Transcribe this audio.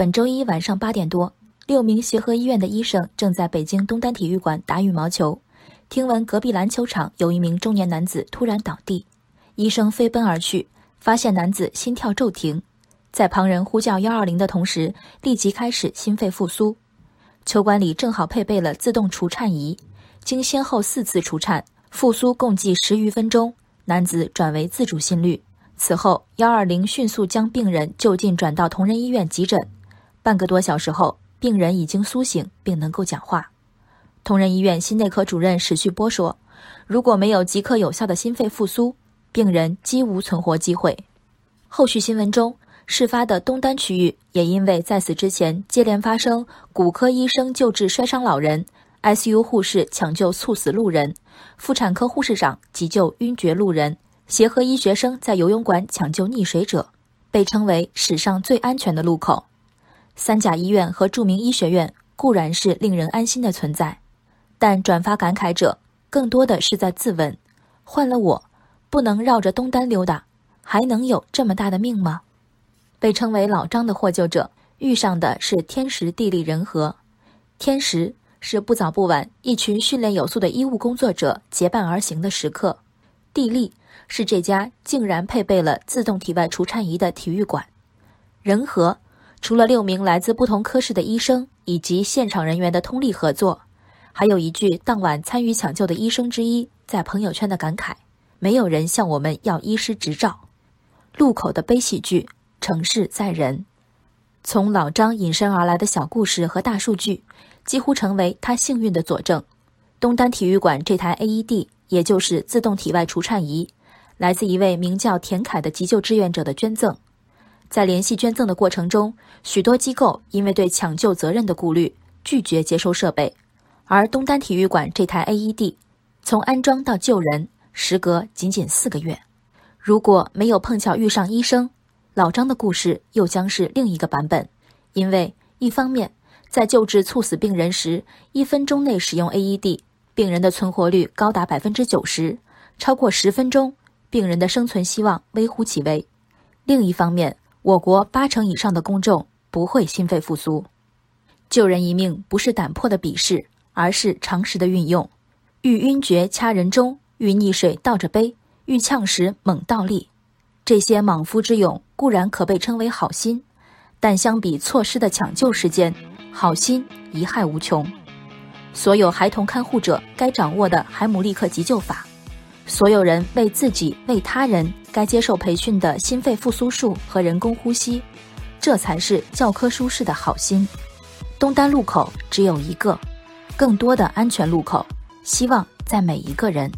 本周一晚上八点多，六名协和医院的医生正在北京东单体育馆打羽毛球，听闻隔壁篮球场有一名中年男子突然倒地，医生飞奔而去，发现男子心跳骤停，在旁人呼叫幺二零的同时，立即开始心肺复苏。球馆里正好配备了自动除颤仪，经先后四次除颤，复苏共计十余分钟，男子转为自主心率。此后，幺二零迅速将病人就近转到同仁医院急诊。半个多小时后，病人已经苏醒并能够讲话。同仁医院心内科主任史旭波说：“如果没有即刻有效的心肺复苏，病人几无存活机会。”后续新闻中，事发的东单区域也因为在此之前接连发生骨科医生救治摔伤老人、ICU 护士抢救猝死路人、妇产科护士长急救晕厥路人。协和医学生在游泳馆抢救溺水者，被称为史上最安全的路口。三甲医院和著名医学院固然是令人安心的存在，但转发感慨者更多的是在自问：换了我，不能绕着东单溜达，还能有这么大的命吗？被称为老张的获救者遇上的是天时地利人和。天时是不早不晚，一群训练有素的医务工作者结伴而行的时刻；地利。是这家竟然配备了自动体外除颤仪的体育馆。人和除了六名来自不同科室的医生以及现场人员的通力合作，还有一句当晚参与抢救的医生之一在朋友圈的感慨：“没有人向我们要医师执照。”路口的悲喜剧，成事在人。从老张引申而来的小故事和大数据，几乎成为他幸运的佐证。东单体育馆这台 AED，也就是自动体外除颤仪。来自一位名叫田凯的急救志愿者的捐赠，在联系捐赠的过程中，许多机构因为对抢救责任的顾虑，拒绝接收设备。而东单体育馆这台 AED，从安装到救人，时隔仅仅四个月。如果没有碰巧遇上医生，老张的故事又将是另一个版本。因为一方面，在救治猝死病人时，一分钟内使用 AED，病人的存活率高达百分之九十，超过十分钟。病人的生存希望微乎其微。另一方面，我国八成以上的公众不会心肺复苏。救人一命不是胆魄的比试，而是常识的运用。遇晕厥掐人中，遇溺水倒着背，遇呛时猛倒立，这些莽夫之勇固然可被称为好心，但相比错失的抢救时间，好心贻害无穷。所有孩童看护者该掌握的海姆立克急救法。所有人为自己、为他人该接受培训的心肺复苏术和人工呼吸，这才是教科书式的好心。东单路口只有一个，更多的安全路口，希望在每一个人。